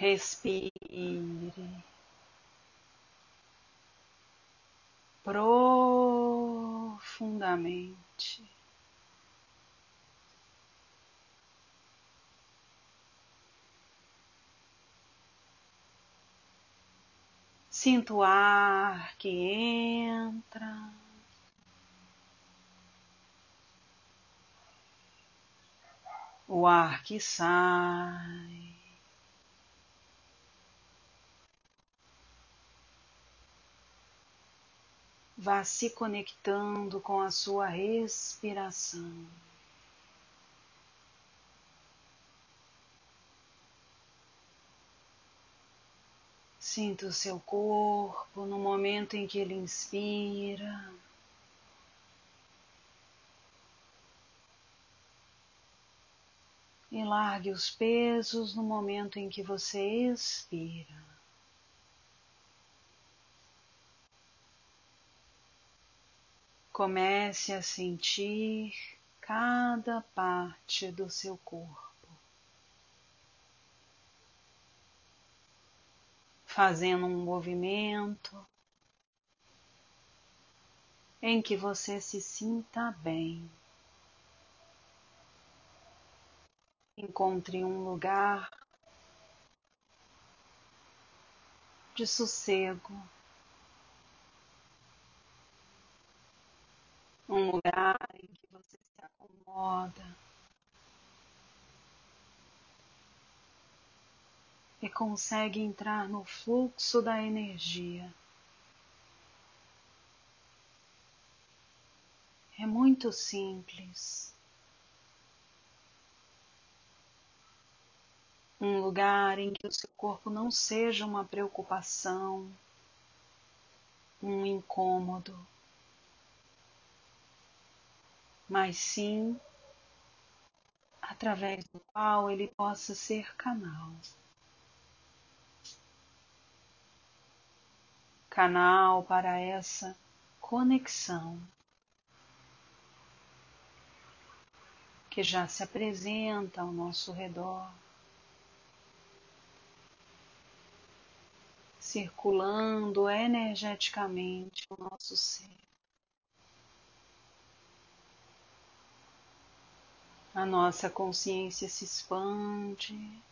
Respire profundamente. Sinto o ar que entra. O ar que sai. Vá se conectando com a sua respiração. Sinta o seu corpo no momento em que ele inspira. E largue os pesos no momento em que você expira. Comece a sentir cada parte do seu corpo, fazendo um movimento em que você se sinta bem. Encontre um lugar de sossego. Um lugar em que você se acomoda e consegue entrar no fluxo da energia. É muito simples. Um lugar em que o seu corpo não seja uma preocupação, um incômodo mas sim através do qual ele possa ser canal. Canal para essa conexão que já se apresenta ao nosso redor, circulando energeticamente o nosso ser. A nossa consciência se expande,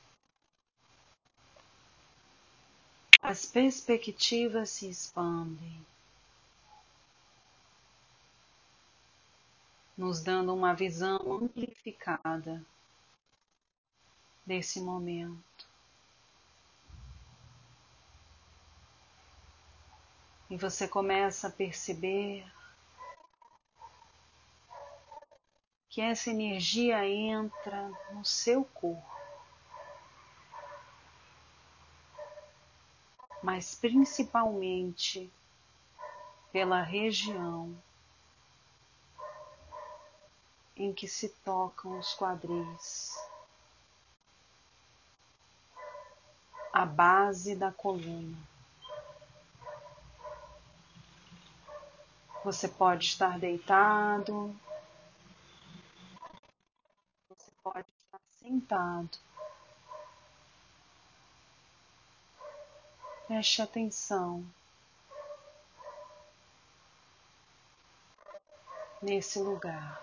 as perspectivas se expandem, nos dando uma visão amplificada desse momento. E você começa a perceber que essa energia entra no seu corpo, mas principalmente pela região em que se tocam os quadris, a base da coluna. Você pode estar deitado, pode estar sentado. Preste atenção nesse lugar.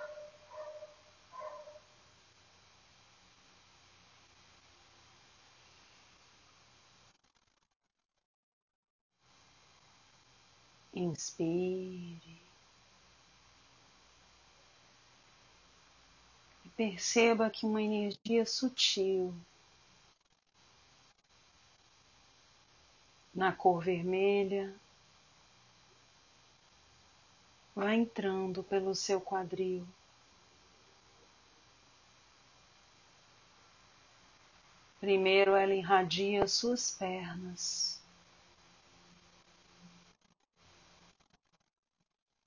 Inspire. Perceba que uma energia sutil na cor vermelha vai entrando pelo seu quadril. Primeiro ela irradia suas pernas,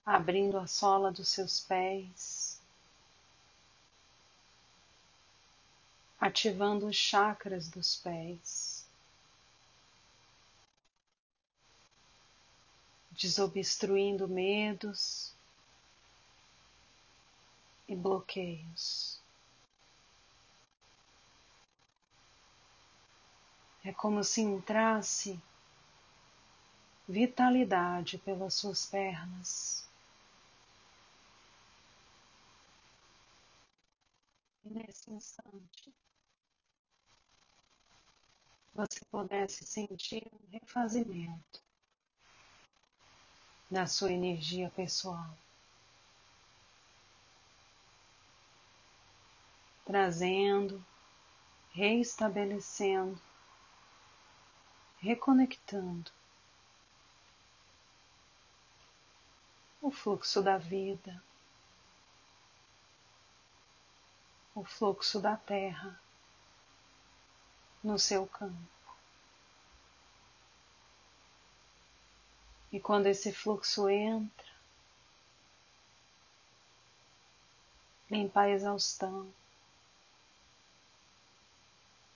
abrindo a sola dos seus pés. Ativando os chakras dos pés, desobstruindo medos e bloqueios. É como se entrasse vitalidade pelas suas pernas. Nesse instante, você pudesse sentir um refazimento da sua energia pessoal. Trazendo, reestabelecendo, reconectando o fluxo da vida, o fluxo da terra no seu campo. E quando esse fluxo entra, limpa a exaustão,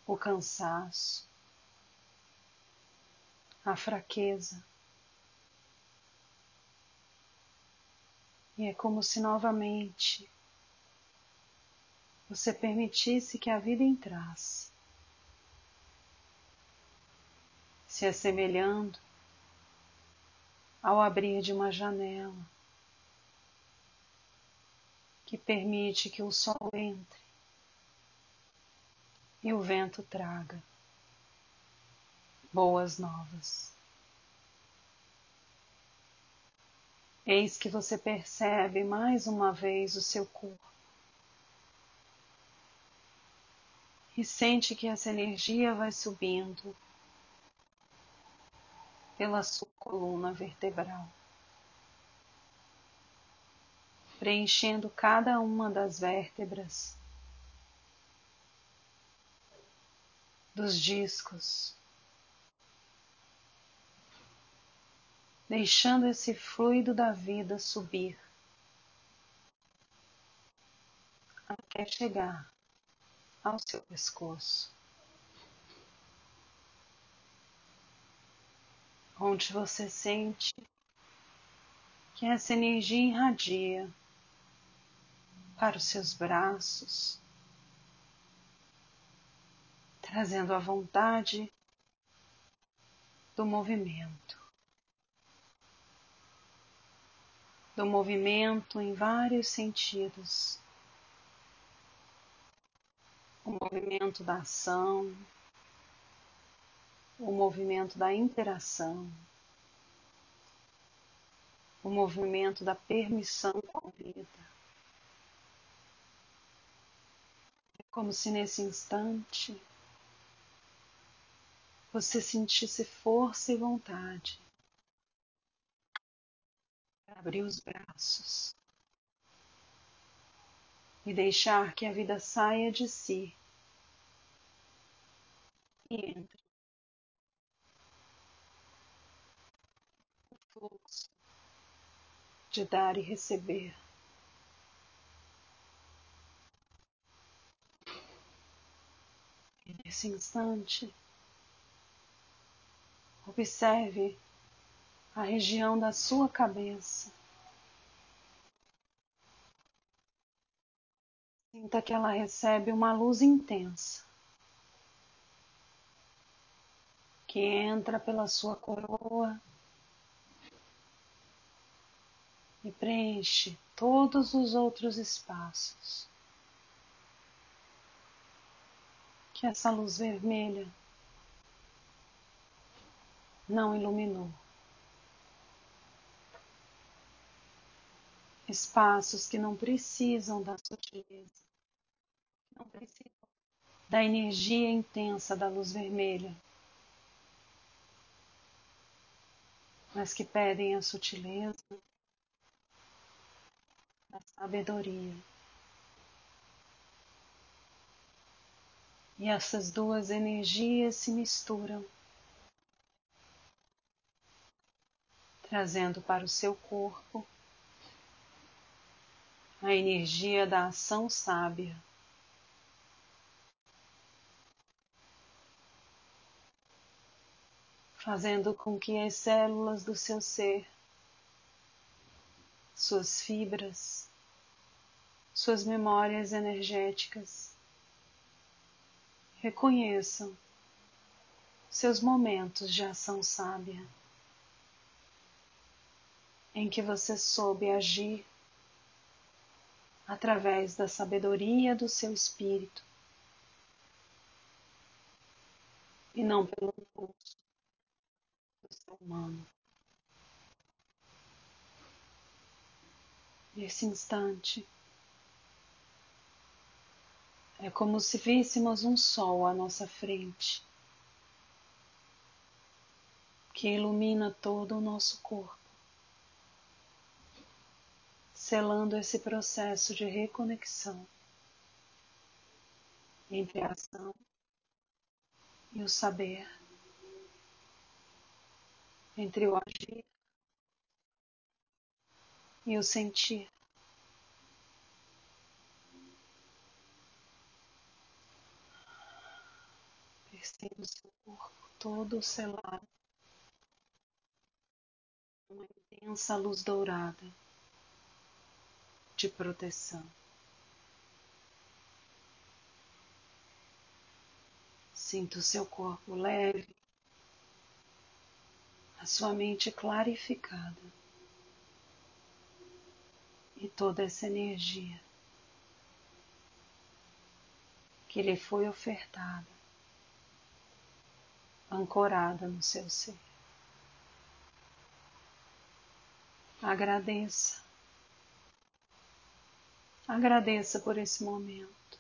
o cansaço, a fraqueza. E é como se novamente você permitisse que a vida entrasse, se assemelhando ao abrir de uma janela que permite que o sol entre e o vento traga boas novas. Eis que você percebe mais uma vez o seu corpo e sente que essa energia vai subindo pela sua coluna vertebral, preenchendo cada uma das vértebras dos discos, deixando esse fluido da vida subir até chegar ao seu pescoço. onde você sente que essa energia irradia para os seus braços, trazendo a vontade do movimento. Do movimento em vários sentidos. O movimento da ação, o movimento da interação, o movimento da permissão com a vida. É como se nesse instante você sentisse força e vontade para abrir os braços e deixar que a vida saia de si e entre fluxo de dar e receber. E nesse instante, observe a região da sua cabeça. Sinta que ela recebe uma luz intensa que entra pela sua coroa e preenche todos os outros espaços. Que essa luz vermelha não iluminou. Espaços que não precisam da sutileza, da energia intensa da luz vermelha, mas que pedem a sutileza, da sabedoria. E essas duas energias se misturam, trazendo para o seu corpo a energia da ação sábia. Fazendo com que as células do seu ser suas fibras, suas memórias energéticas. Reconheçam seus momentos de ação sábia, em que você soube agir através da sabedoria do seu espírito e não pelo impulso humano. Nesse instante, é como se víssemos um sol à nossa frente, que ilumina todo o nosso corpo, selando esse processo de reconexão entre a ação e o saber, entre o agir e o sentir. Perceba o seu corpo todo selado, uma intensa luz dourada de proteção. Sinta o seu corpo leve, a sua mente clarificada e toda essa energia que lhe foi ofertada, ancorada no seu ser. Agradeça. Agradeça por esse momento.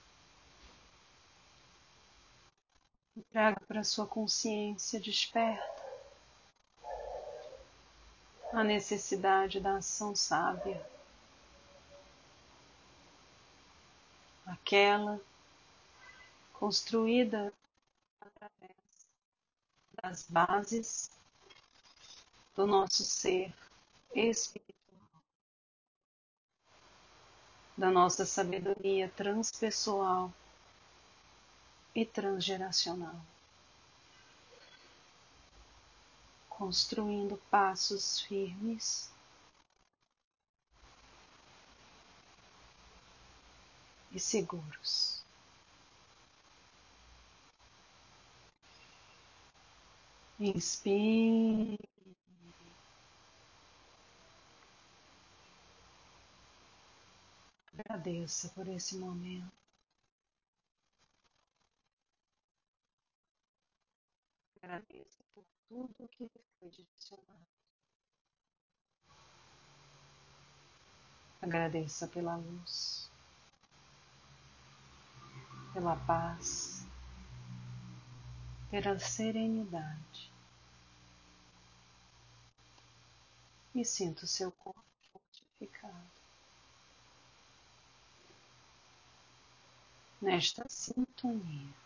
Traga para sua consciência desperta a necessidade da ação sábia, aquela construída através das bases do nosso ser espiritual, da nossa sabedoria transpessoal e transgeracional, construindo passos firmes. E seguros. Inspire. Agradeça por esse momento. Agradeça tudo que foi direcionado. Agradeça pela luz, pela paz, pela serenidade. E sinta o seu corpo fortificado. Nesta sintonia.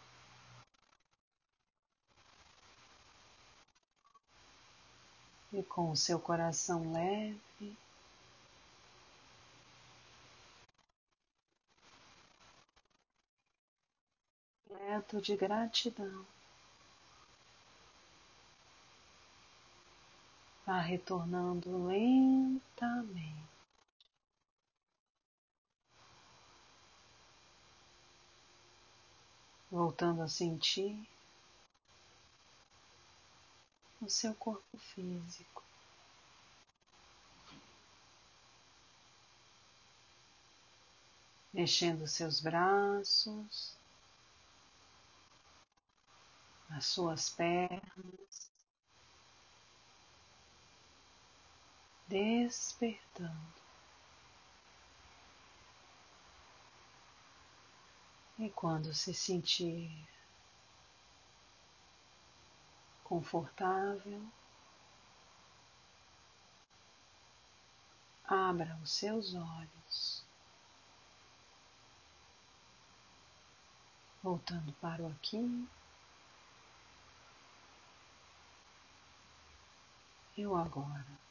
E com o seu coração leve. Completo de gratidão. Vá retornando lentamente. Voltando a sentir o seu corpo físico. Mexendo seus braços, as suas pernas, despertando. E quando se sentir confortável. Abra os seus olhos, voltando para o aqui e o agora.